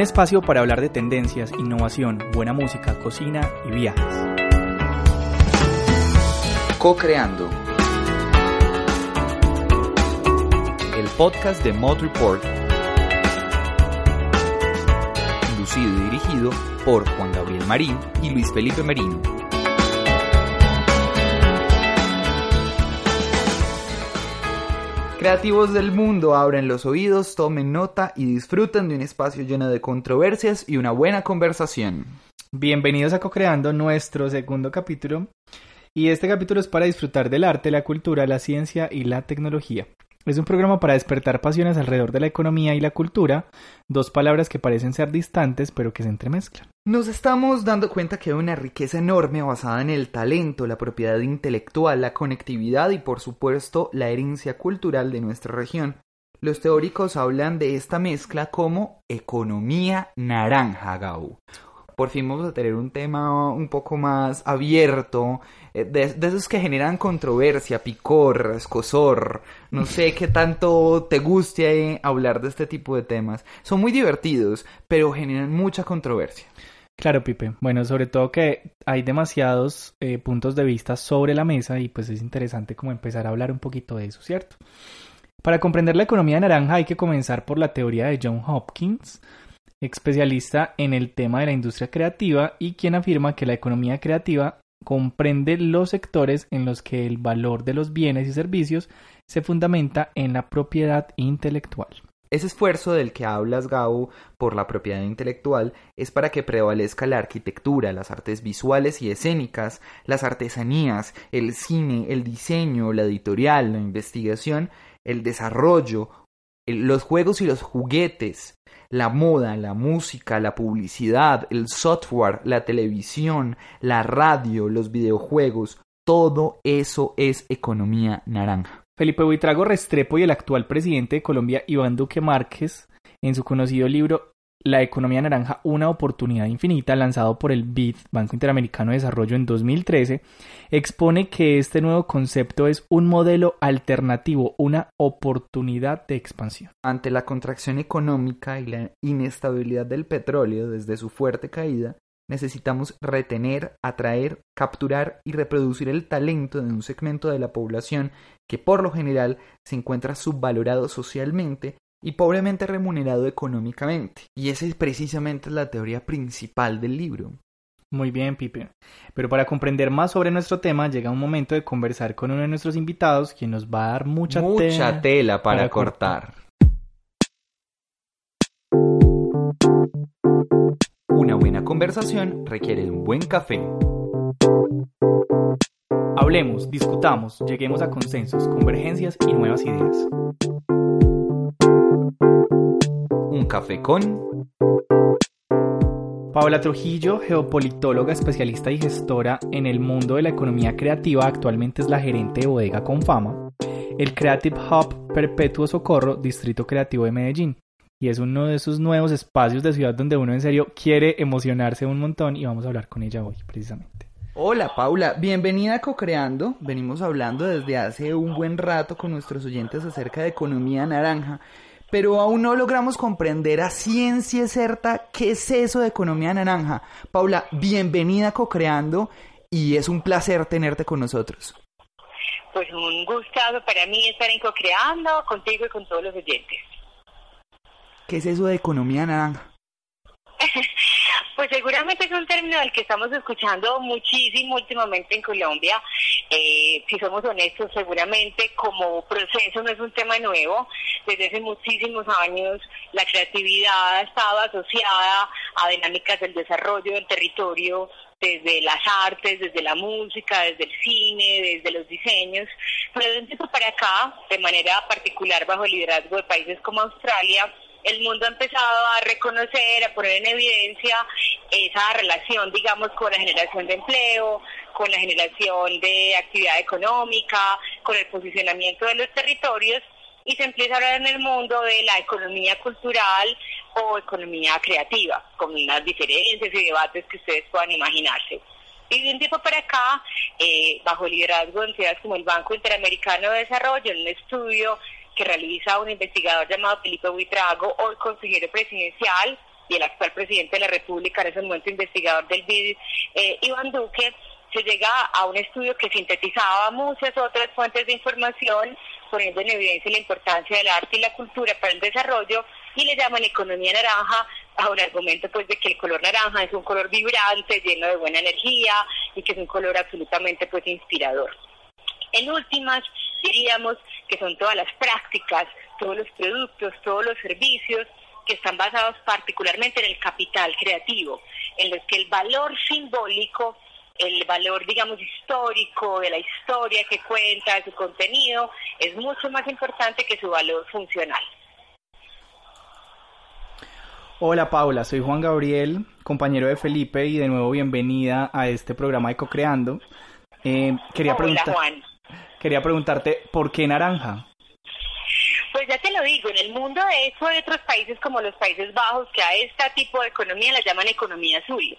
Un espacio para hablar de tendencias, innovación, buena música, cocina y viajes. Co-creando. El podcast de Mod Report. Conducido y dirigido por Juan Gabriel Marín y Luis Felipe Merino. Creativos del mundo, abren los oídos, tomen nota y disfruten de un espacio lleno de controversias y una buena conversación. Bienvenidos a Co-creando nuestro segundo capítulo. Y este capítulo es para disfrutar del arte, la cultura, la ciencia y la tecnología. Es un programa para despertar pasiones alrededor de la economía y la cultura, dos palabras que parecen ser distantes pero que se entremezclan. Nos estamos dando cuenta que hay una riqueza enorme basada en el talento, la propiedad intelectual, la conectividad y por supuesto la herencia cultural de nuestra región. Los teóricos hablan de esta mezcla como economía naranja, Gau por fin vamos a tener un tema un poco más abierto, eh, de, esos que generan controversia, picor, escosor, no sé qué tanto te guste hablar de este tipo de temas. Son muy divertidos, pero generan mucha controversia. Claro, Pipe. Bueno, sobre todo que hay demasiados eh, puntos de vista sobre la mesa y pues es interesante como empezar a hablar un poquito de eso, ¿cierto? Para comprender la economía naranja hay que comenzar por la teoría de John Hopkins, especialista en el tema de la industria creativa y quien afirma que la economía creativa comprende los sectores en los que el valor de los bienes y servicios se fundamenta en la propiedad intelectual. Ese esfuerzo del que hablas, Gabo, por la propiedad intelectual es para que prevalezca la arquitectura, las artes visuales y escénicas, las artesanías, el cine, el diseño, la editorial, la investigación, el desarrollo, los juegos y los juguetes, la moda, la música, la publicidad, el software, la televisión, la radio, los videojuegos, todo eso es economía naranja. Felipe Buitrago Restrepo y el actual presidente de Colombia, Iván Duque Márquez, en su conocido libro la economía naranja, una oportunidad infinita, lanzado por el BID, Banco Interamericano de Desarrollo, en 2013, expone que este nuevo concepto es un modelo alternativo, una oportunidad de expansión. Ante la contracción económica y la inestabilidad del petróleo desde su fuerte caída, necesitamos retener, atraer, capturar y reproducir el talento de un segmento de la población que por lo general se encuentra subvalorado socialmente y pobremente remunerado económicamente. Y esa es precisamente la teoría principal del libro. Muy bien, Pipe. Pero para comprender más sobre nuestro tema, llega un momento de conversar con uno de nuestros invitados, quien nos va a dar mucha, mucha tela, para, cortar. Una buena conversación requiere un buen café. Hablemos, discutamos, lleguemos a consensos, convergencias y nuevas ideas. Café con... Paola Trujillo, geopolitóloga, especialista y gestora en el mundo de la economía creativa, actualmente es la gerente de Bodega con Fama, el Creative Hub Perpetuo Socorro, Distrito Creativo de Medellín. Y es uno de esos nuevos espacios de ciudad donde uno en serio quiere emocionarse un montón y vamos a hablar con ella hoy, precisamente. Hola Paula, bienvenida a Cocreando. Venimos hablando desde hace un buen rato con nuestros oyentes acerca de economía naranja pero aún no logramos comprender a ciencia cierta qué es eso de economía naranja. Paula, bienvenida a Cocreando y es un placer tenerte con nosotros. Pues un gustazo para mí estar en Cocreando contigo y con todos los oyentes. ¿Qué es eso de economía naranja? Pues seguramente es un término del que estamos escuchando muchísimo últimamente en Colombia. Eh, si somos honestos, seguramente como proceso no es un tema nuevo. Desde hace muchísimos años la creatividad ha estado asociada a dinámicas del desarrollo del territorio, desde las artes, desde la música, desde el cine, desde los diseños, pero de un tiempo para acá, de manera particular bajo el liderazgo de países como Australia, el mundo ha empezado a reconocer, a poner en evidencia esa relación, digamos, con la generación de empleo, con la generación de actividad económica, con el posicionamiento de los territorios y se empieza a en el mundo de la economía cultural o economía creativa, con unas diferencias y debates que ustedes puedan imaginarse. Y de un tiempo para acá, eh, bajo liderazgo de entidades como el Banco Interamericano de Desarrollo, en un estudio que realiza un investigador llamado Felipe Buitrago, hoy consejero presidencial, y el actual presidente de la República, en ese momento investigador del BID, eh, Iván Duque, se llega a un estudio que sintetizaba muchas otras fuentes de información, poniendo en evidencia la importancia del arte y la cultura para el desarrollo, y le llaman economía naranja a un argumento pues de que el color naranja es un color vibrante, lleno de buena energía y que es un color absolutamente pues inspirador. En últimas, diríamos que son todas las prácticas, todos los productos, todos los servicios que están basados particularmente en el capital creativo, en los que el valor simbólico el valor, digamos, histórico de la historia que cuenta, de su contenido, es mucho más importante que su valor funcional. Hola Paula, soy Juan Gabriel, compañero de Felipe y de nuevo bienvenida a este programa de Cocreando. Eh, quería, Hola, Juan. Quería preguntarte, ¿por qué naranja? Pues ya te lo digo, en el mundo de hecho hay otros países como los Países Bajos que a este tipo de economía la llaman economía azul.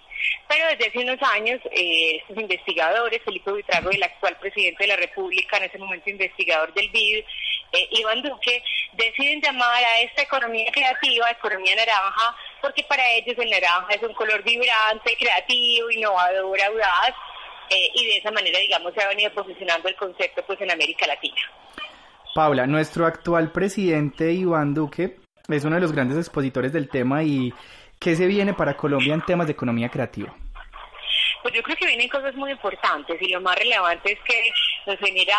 Pero desde hace unos años eh, estos investigadores, Felipe Buitrago, el actual presidente de la República, en ese momento investigador del BID, eh, Iván Duque, deciden llamar a esta economía creativa economía naranja porque para ellos el naranja es un color vibrante, creativo, innovador, audaz eh, y de esa manera, digamos, se ha venido posicionando el concepto pues en América Latina. Paula, nuestro actual presidente Iván Duque es uno de los grandes expositores del tema y ¿qué se viene para Colombia en temas de economía creativa? Pues yo creo que vienen cosas muy importantes y lo más relevante es que nos genera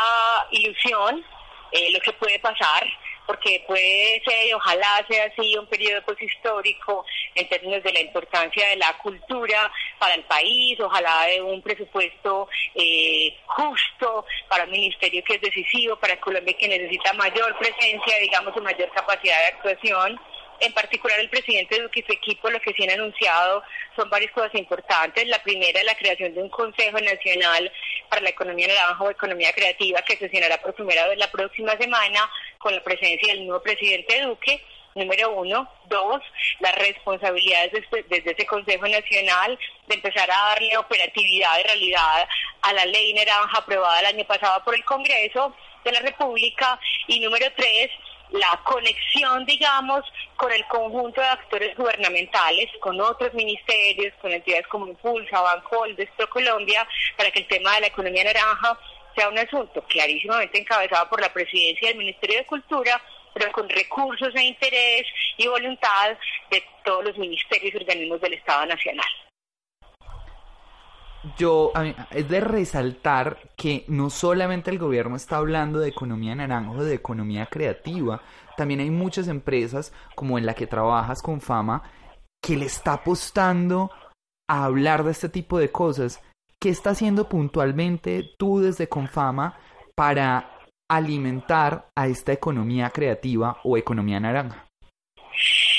ilusión eh, lo que puede pasar porque puede ser, ojalá sea así, un periodo pues histórico en términos de la importancia de la cultura para el país, ojalá de un presupuesto eh, justo para un ministerio que es decisivo para Colombia que necesita mayor presencia, digamos, y mayor capacidad de actuación en particular el presidente Duque y su equipo lo que sí han anunciado son varias cosas importantes. La primera es la creación de un Consejo Nacional para la Economía Naranja o Economía Creativa que sesionará por primera vez la próxima semana con la presencia del nuevo presidente Duque. Número uno. Dos, las responsabilidades desde, desde ese Consejo Nacional de empezar a darle operatividad y realidad a la ley naranja aprobada el año pasado por el Congreso de la República. Y número tres, la conexión, digamos, con el conjunto de actores gubernamentales, con otros ministerios, con entidades como Impulsa, Bancoldes, Colombia, para que el tema de la economía naranja sea un asunto clarísimamente encabezado por la presidencia del Ministerio de Cultura, pero con recursos e interés y voluntad de todos los ministerios y organismos del Estado Nacional yo, es de resaltar que no solamente el gobierno está hablando de economía naranja o de economía creativa, también hay muchas empresas como en la que trabajas con fama que le está apostando a hablar de este tipo de cosas. ¿Qué está haciendo puntualmente tú desde Confama para alimentar a esta economía creativa o economía naranja?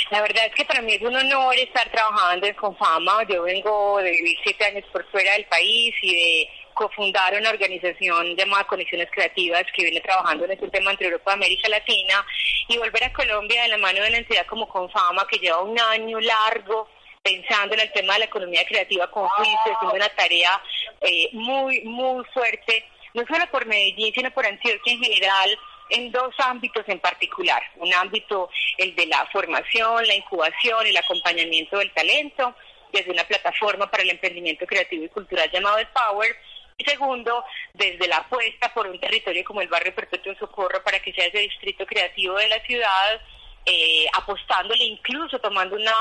La verdad es que para mí es un honor estar trabajando en Confama. Yo vengo de vivir siete años por fuera del país y de cofundar una organización llamada Conexiones Creativas que viene trabajando en este tema entre Europa y América Latina y volver a Colombia de la mano de una entidad como Confama que lleva un año largo pensando en el tema de la economía creativa con juicio, haciendo una tarea eh, muy, muy fuerte, no solo por Medellín, sino por Antioquia en general, en dos ámbitos en particular. Un ámbito, el de la formación, la incubación, el acompañamiento del talento, desde una plataforma para el emprendimiento creativo y cultural llamado El Power. Y segundo, desde la apuesta por un territorio como el barrio Perpetuo Socorro para que sea ese distrito creativo de la ciudad eh, apostándole incluso tomando una,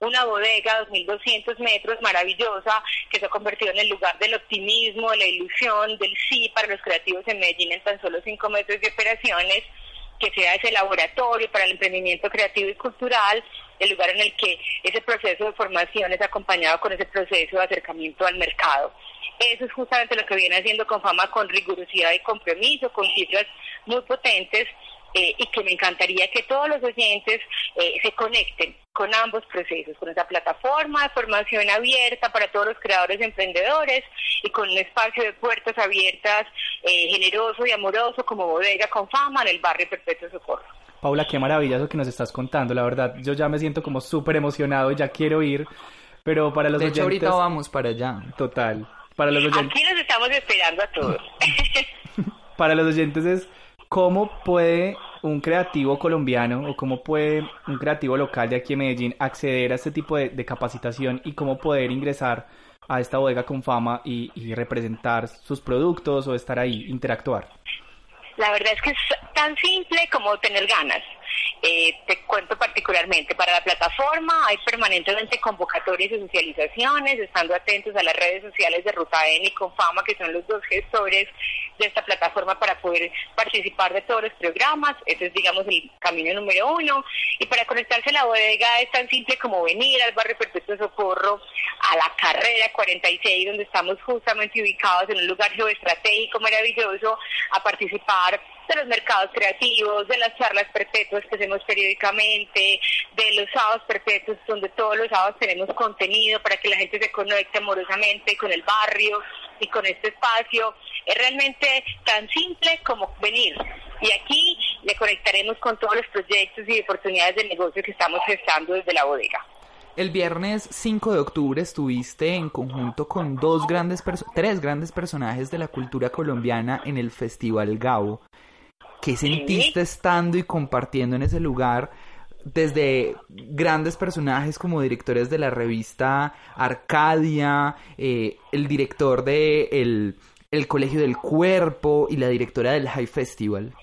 una bodega 2.200 metros maravillosa que se ha convertido en el lugar del optimismo, de la ilusión, del sí para los creativos en Medellín en tan solo 5 metros de operaciones que sea ese laboratorio para el emprendimiento creativo y cultural, el lugar en el que ese proceso de formación es acompañado con ese proceso de acercamiento al mercado. Eso es justamente lo que viene haciendo con fama, con rigurosidad y compromiso, con cifras muy potentes eh, y que me encantaría que todos los oyentes eh, se conecten con ambos procesos, con esa plataforma de formación abierta para todos los creadores y emprendedores y con un espacio de puertas abiertas eh, generoso y amoroso como bodega con fama en el barrio Perpetuo Socorro. Paula, qué maravilloso que nos estás contando, la verdad, yo ya me siento como súper emocionado, y ya quiero ir, pero para los de oyentes... ahorita vamos para allá. Total, para los oyentes... Aquí nos estamos esperando a todos. para los oyentes es cómo puede un creativo colombiano o cómo puede un creativo local de aquí en Medellín acceder a este tipo de, capacitación y cómo poder ingresar a esta bodega con fama y, representar sus productos o estar ahí, interactuar? La verdad es que es tan simple como tener ganas. Eh, te cuento particularmente, para la plataforma hay permanentemente convocatorias y socializaciones, estando atentos a las redes sociales de Ruta N y Confama, que son los dos gestores de esta plataforma para poder participar de todos los programas. Ese es, digamos, el camino número uno. Y para conectarse a la bodega es tan simple como venir al barrio Perpetuo Socorro, a la carrera 46, donde estamos justamente ubicados en un lugar geoestratégico maravilloso, a participar de los mercados creativos, de las charlas perpetuas que hacemos periódicamente, de los sábados perpetuos, donde todos los sábados tenemos contenido para que la gente se conecte amorosamente con el barrio y con este espacio. Es realmente tan simple como venir. Y aquí le conectaremos con todos los proyectos y oportunidades de negocio que estamos gestando desde la bodega. El viernes 5 de octubre estuviste en conjunto con dos grandes tres grandes personajes de la cultura colombiana en el Festival Gabo. ¿Qué sentiste estando y compartiendo en ese lugar? Desde grandes personajes como directores de la revista Arcadia, eh, el director de el, el Colegio del Cuerpo y la directora del High Festival.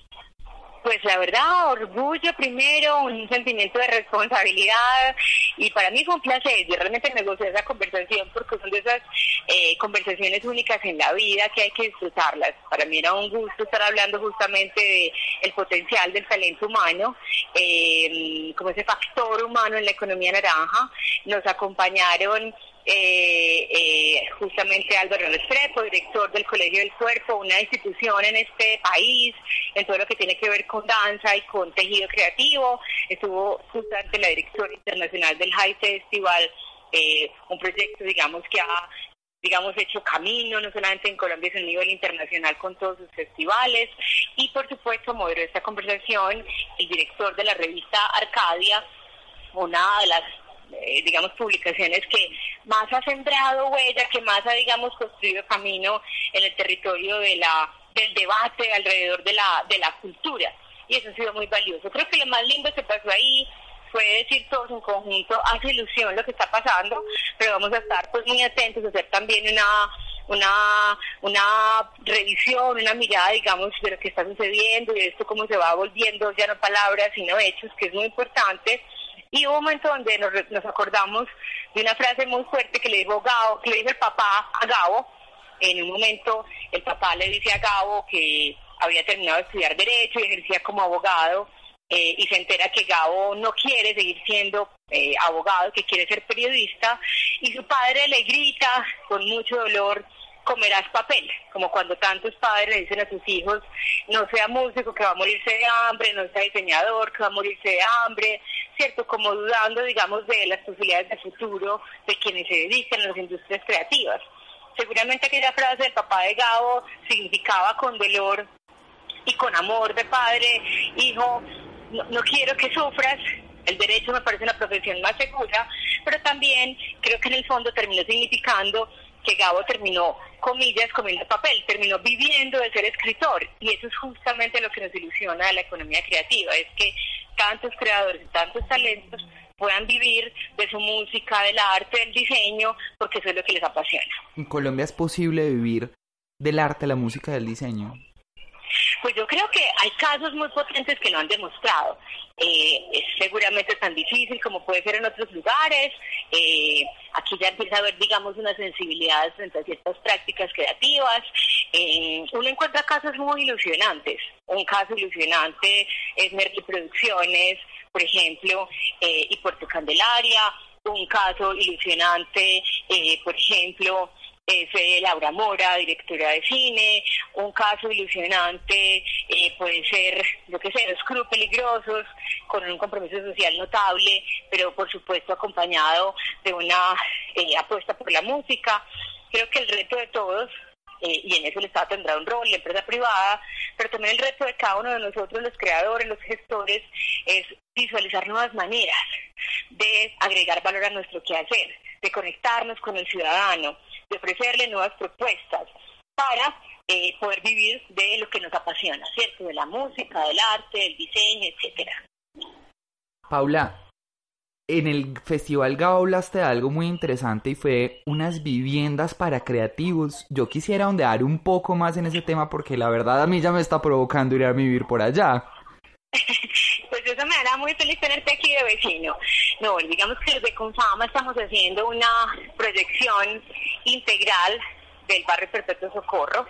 Pues la verdad, orgullo primero, un sentimiento de responsabilidad y para mí fue un placer. Yo realmente negocié esa conversación porque son de esas eh, conversaciones únicas en la vida que hay que disfrutarlas. Para mí era un gusto estar hablando justamente de el potencial del talento humano, eh, como ese factor humano en la economía naranja. Nos acompañaron eh, eh, justamente Álvaro Restrepo, director del Colegio del Cuerpo, una institución en este país, en todo lo que tiene que ver con danza y con tejido creativo. Estuvo justamente la directora internacional del High Festival, eh, un proyecto, digamos, que ha digamos, hecho camino, no solamente en Colombia, sino a nivel internacional con todos sus festivales. Y, por supuesto, moderó esta conversación el director de la revista Arcadia, una de las eh, digamos, publicaciones que más ha sembrado huella, que más ha, digamos, construido camino en el territorio de la, del debate alrededor de la, de la cultura. Y eso ha sido muy valioso. Creo que lo más lindo que pasó ahí fue decir todos en conjunto, hace ilusión lo que está pasando, pero vamos a estar pues muy atentos a hacer también una una, una revisión, una mirada, digamos, de lo que está sucediendo y de esto cómo se va volviendo, ya no palabras, sino hechos, que es muy importante, y hubo un momento donde nos, acordamos de una frase muy fuerte que le dijo Gabo, que le dijo el papá a Gabo. En un momento el papá le dice a Gabo que había terminado de estudiar Derecho y ejercía como abogado eh, y se entera que Gabo no quiere seguir siendo eh, abogado, que quiere ser periodista y su padre le grita con mucho dolor comerás papel, como cuando tantos padres le dicen a sus hijos, no sea músico que va a morirse de hambre, no sea diseñador que va a morirse de hambre, ¿cierto? Como dudando, digamos, de las posibilidades de futuro de quienes se dedican a las industrias creativas. Seguramente aquella frase del papá de Gabo significaba con dolor y con amor de padre, hijo, no, no quiero que sufras, el derecho me parece una profesión más segura, pero también creo que en el fondo terminó significando que Gabo terminó, comillas, comiendo papel, terminó viviendo de ser escritor. Y eso es justamente lo que nos ilusiona de la economía creativa, es que tantos creadores, tantos talentos puedan vivir de su música, del arte, del diseño, porque eso es lo que les apasiona. ¿En Colombia es posible vivir del arte, la música, del diseño? Pues yo creo que hay casos muy potentes que lo han demostrado. Eh, es seguramente tan difícil como puede ser en otros lugares. Eh, aquí ya empieza a haber, digamos, una sensibilidad frente a ciertas prácticas creativas. Eh, uno encuentra casos muy ilusionantes. Un caso ilusionante es Merky Producciones, por ejemplo, y Puerto Candelaria. Un caso ilusionante, por ejemplo, es eh, Laura Mora, directora de cine, un caso ilusionante eh, puede ser, lo que sea, los clubes peligrosos, con un compromiso social notable, pero por supuesto acompañado de una eh, apuesta por la música. Creo que el reto de todos, y en eso el Estado tendrá un rol, la empresa privada, pero también el reto de cada uno de nosotros, los creadores, los gestores, es visualizar nuevas maneras de agregar valor a nuestro quehacer, de conectarnos con el ciudadano, de ofrecerle nuevas propuestas, para eh, poder vivir de lo que nos apasiona, ¿cierto? De la música, del arte, del diseño, etcétera. Paula, en el Festival Gao hablaste de algo muy interesante y fue unas viviendas para creativos. Yo quisiera ondear un poco más en ese tema porque la verdad a mí ya me está provocando ir a vivir por allá. pues eso me hará muy feliz tenerte aquí de vecino. No, digamos que desde Confama estamos haciendo una proyección integral del barrio Perpetuo Socorro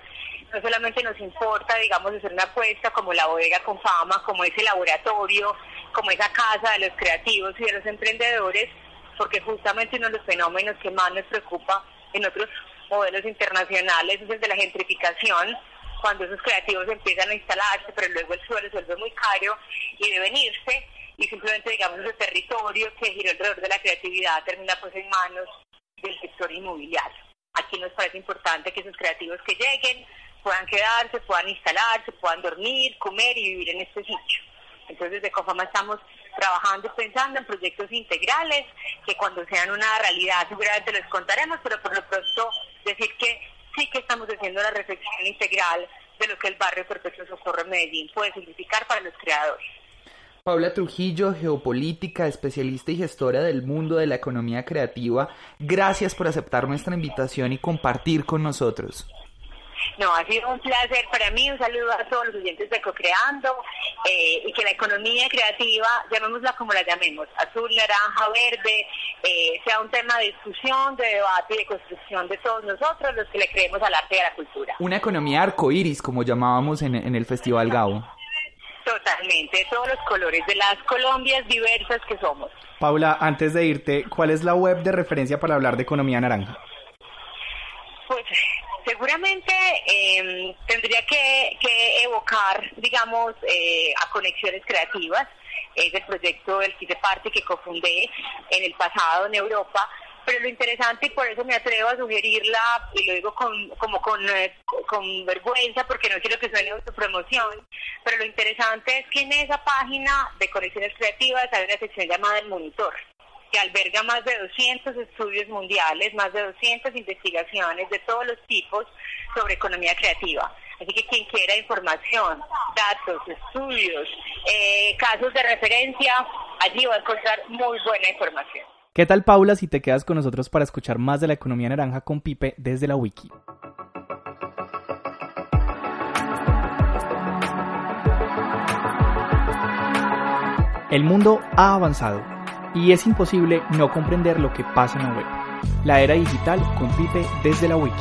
no solamente nos importa, digamos, hacer una apuesta como la bodega con fama, como ese laboratorio, como esa casa de los creativos y de los emprendedores, porque justamente uno de los fenómenos que más nos preocupa en otros modelos internacionales es el de la gentrificación, cuando esos creativos empiezan a instalarse, pero luego el suelo se vuelve muy caro y deben irse, y simplemente, digamos, ese territorio que gira alrededor de la creatividad termina pues en manos del sector inmobiliario. Aquí nos parece importante que esos creativos que lleguen puedan quedarse, puedan instalarse, puedan dormir, comer y vivir en este sitio. Entonces, de Cofama estamos trabajando pensando en proyectos integrales que cuando sean una realidad seguramente les contaremos, pero por lo pronto decir que sí que estamos haciendo la reflexión integral de lo que el barrio Perpetuo Socorro en Medellín puede significar para los creadores. Paula Trujillo, geopolítica, especialista y gestora del mundo de la economía creativa, gracias por aceptar nuestra invitación y compartir con nosotros. No, ha sido un placer para mí, un saludo a todos los oyentes de Cocreando eh, y que la economía creativa, llamémosla como la llamemos, azul, naranja, verde, eh, sea un tema de discusión, de debate y de construcción de todos nosotros los que le creemos al arte y a la cultura. Una economía arcoíris, como llamábamos en, en el Festival Gao. Totalmente, de todos los colores, de las Colombias diversas que somos. Paula, antes de irte, ¿cuál es la web de referencia para hablar de economía naranja? Seguramente eh, tendría que, evocar, digamos, eh, a conexiones creativas. Es el proyecto del hice parte que cofundé en el pasado en Europa. Pero lo interesante, y por eso me atrevo a sugerirla, y lo digo con, como con, eh, con vergüenza, porque no quiero que suene autopromoción, pero lo interesante es que en esa página de conexiones creativas hay una sección llamada El Monitor que alberga más de 200 estudios mundiales, más de 200 investigaciones de todos los tipos sobre economía creativa. Así que quien quiera información, datos, estudios, eh, casos de referencia, allí va a encontrar muy buena información. ¿Qué tal Paula si te quedas con nosotros para escuchar más de la economía naranja con Pipe desde la wiki? El mundo ha avanzado y es imposible no comprender lo que pasa en la web. La era digital con Pipe desde la wiki.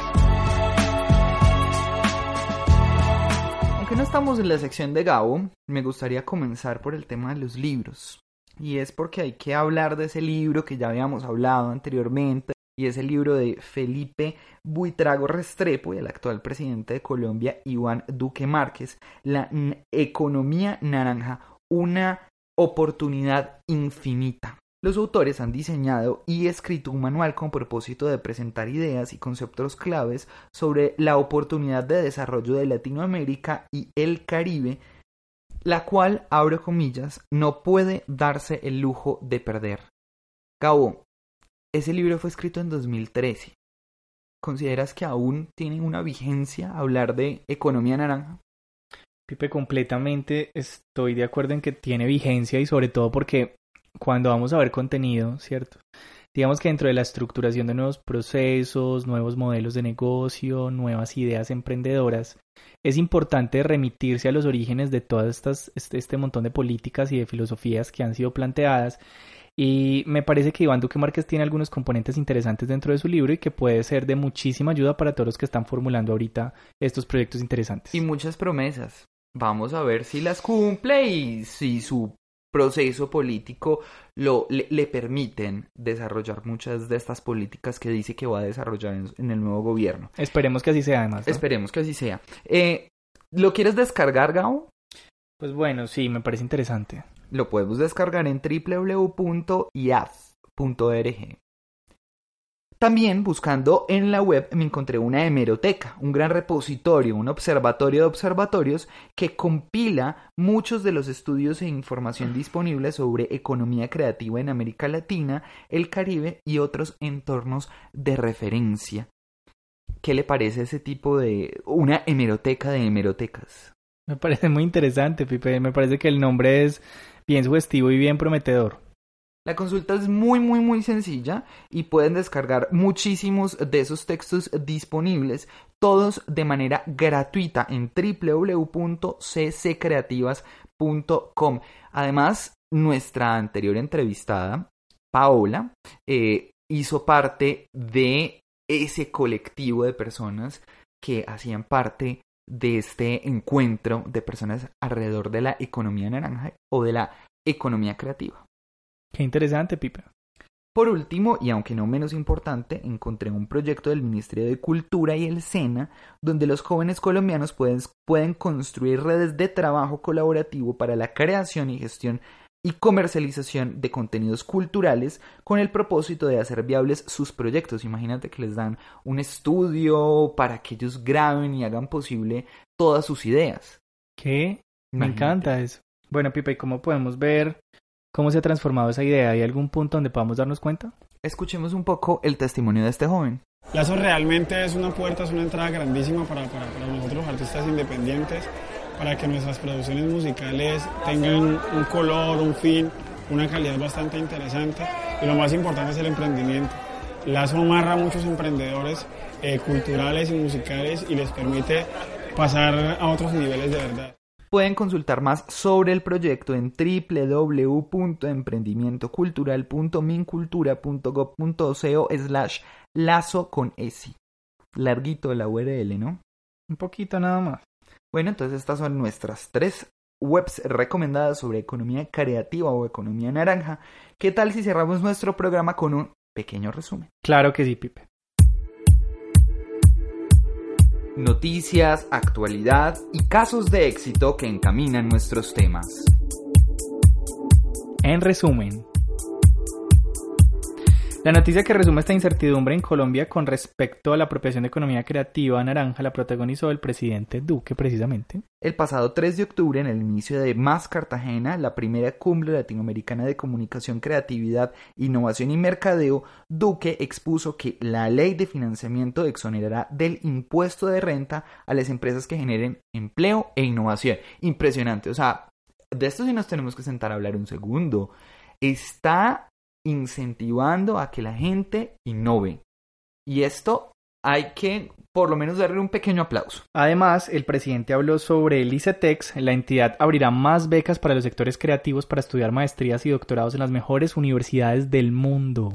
Aunque no estamos en la sección de Gabo, me gustaría comenzar por el tema de los libros. Y es porque hay que hablar de ese libro que ya habíamos hablado anteriormente, y es el libro de Felipe Buitrago Restrepo y el actual presidente de Colombia, Iván Duque Márquez, La Economía Naranja, una oportunidad infinita. Los autores han diseñado y escrito un manual con propósito de presentar ideas y conceptos claves sobre la oportunidad de desarrollo de Latinoamérica y el Caribe, la cual, abro comillas, no puede darse el lujo de perder. Cabo, ese libro fue escrito en 2013. ¿Consideras que aún tiene una vigencia hablar de economía naranja? Pipe, completamente estoy de acuerdo en que tiene vigencia y sobre todo porque cuando vamos a ver contenido, ¿cierto? Digamos que dentro de la estructuración de nuevos procesos, nuevos modelos de negocio, nuevas ideas emprendedoras, es importante remitirse a los orígenes de todas estas, este, este montón de políticas y de filosofías que han sido planteadas. Y me parece que Iván Duque Márquez tiene algunos componentes interesantes dentro de su libro y que puede ser de muchísima ayuda para todos los que están formulando ahorita estos proyectos interesantes. Y muchas promesas. Vamos a ver si las cumple y si su proceso político lo, le, permiten desarrollar muchas de estas políticas que dice que va a desarrollar en, el nuevo gobierno. Esperemos que así sea, además. Esperemos que así sea. Eh, ¿Lo quieres descargar, Gao? Pues bueno, sí, me parece interesante. Lo podemos descargar en www.iaf.org. También buscando en la web me encontré una hemeroteca, un gran repositorio, un observatorio de observatorios que compila muchos de los estudios e información disponibles sobre economía creativa en América Latina, el Caribe y otros entornos de referencia. ¿Qué le parece ese tipo de... una hemeroteca de hemerotecas? Me parece muy interesante, Pipe. Me parece que el nombre es bien sugestivo y bien prometedor. La consulta es muy muy muy sencilla y pueden descargar muchísimos de esos textos disponibles, todos de manera gratuita en www.cccreativas.com. Además, nuestra anterior entrevistada, Paola, eh, hizo parte de ese colectivo de personas que hacían parte de este encuentro de personas alrededor de la economía naranja o de la economía creativa. Qué interesante, Pipe. Por último, y aunque no menos importante, encontré un proyecto del Ministerio de Cultura y el SENA, donde los jóvenes colombianos pueden, pueden construir redes de trabajo colaborativo para la creación y gestión y comercialización de contenidos culturales con el propósito de hacer viables sus proyectos. Imagínate que les dan un estudio para que ellos graben y hagan posible todas sus ideas. ¿Qué? Me encanta eso. Bueno, Pipe, ¿y cómo podemos ver ¿Cómo se ha transformado esa idea? ¿Hay algún punto donde podamos darnos cuenta? Escuchemos un poco el testimonio de este joven. Lazo realmente es una puerta, es una entrada grandísima para, para, para nosotros los artistas independientes, para que nuestras producciones musicales tengan un color, un fin, una calidad bastante interesante y lo más importante es el emprendimiento. Lazo amarra a muchos emprendedores eh, culturales y musicales y les permite pasar a otros niveles de verdad. Pueden consultar más sobre el proyecto en www.emprendimientocultural.mincultura.gov.co slash lazo con S. Larguito la URL, ¿no? Un poquito nada más. Bueno, entonces estas son nuestras tres webs recomendadas sobre economía creativa o economía naranja. ¿Qué tal si cerramos nuestro programa con un pequeño resumen? Claro que sí, Pipe. Noticias, actualidad y casos de éxito que encaminan nuestros temas. En resumen, la noticia que resume esta incertidumbre en Colombia con respecto a la apropiación de economía creativa naranja la protagonizó el presidente Duque precisamente. El pasado 3 de octubre, en el inicio de Más Cartagena, la primera cumbre latinoamericana de comunicación, creatividad, innovación y mercadeo, Duque expuso que la ley de financiamiento exonerará del impuesto de renta a las empresas que generen empleo e innovación. Impresionante, o sea, de esto sí nos tenemos que sentar a hablar un segundo. Está incentivando a que la gente innove. Y esto hay que por lo menos darle un pequeño aplauso. Además, el presidente habló sobre el ICETEX. La entidad abrirá más becas para los sectores creativos para estudiar maestrías y doctorados en las mejores universidades del mundo.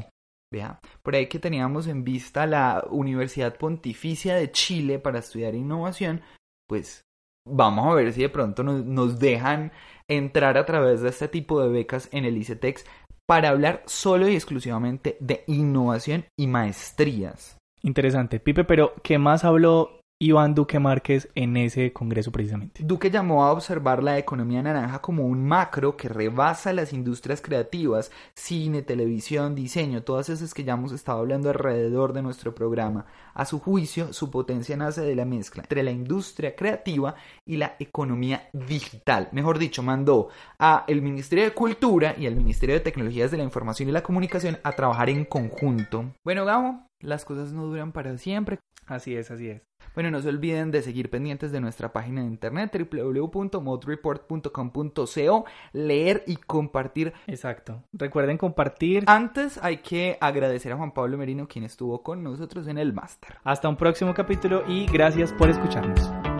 Vea, por ahí que teníamos en vista la Universidad Pontificia de Chile para estudiar innovación, pues vamos a ver si de pronto nos, nos dejan entrar a través de este tipo de becas en el ICETEX para hablar solo y exclusivamente de innovación y maestrías. Interesante, Pipe, pero ¿qué más habló Iván Duque Márquez en ese congreso precisamente. Duque llamó a observar la economía naranja como un macro que rebasa las industrias creativas, cine, televisión, diseño, todas esas que ya hemos estado hablando alrededor de nuestro programa. A su juicio, su potencia nace de la mezcla entre la industria creativa y la economía digital. Mejor dicho, mandó a el Ministerio de Cultura y al Ministerio de Tecnologías de la Información y la Comunicación a trabajar en conjunto. Bueno, Gabo, las cosas no duran para siempre. Así es, así es. Bueno, no se olviden de seguir pendientes de nuestra página de internet www.modreport.com.co, leer y compartir. Exacto. Recuerden compartir. Antes hay que agradecer a Juan Pablo Merino quien estuvo con nosotros en el máster. Hasta un próximo capítulo y gracias por escucharnos.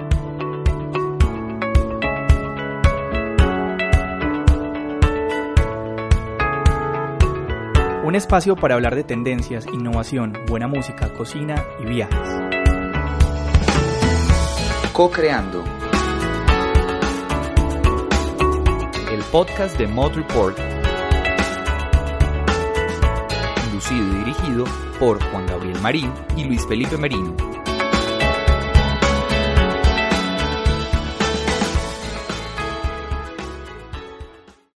Un espacio para hablar de tendencias, innovación, buena música, cocina y viajes. Co-creando. El podcast de Mod Report. Lucido y dirigido por Juan Gabriel Marín y Luis Felipe Merino.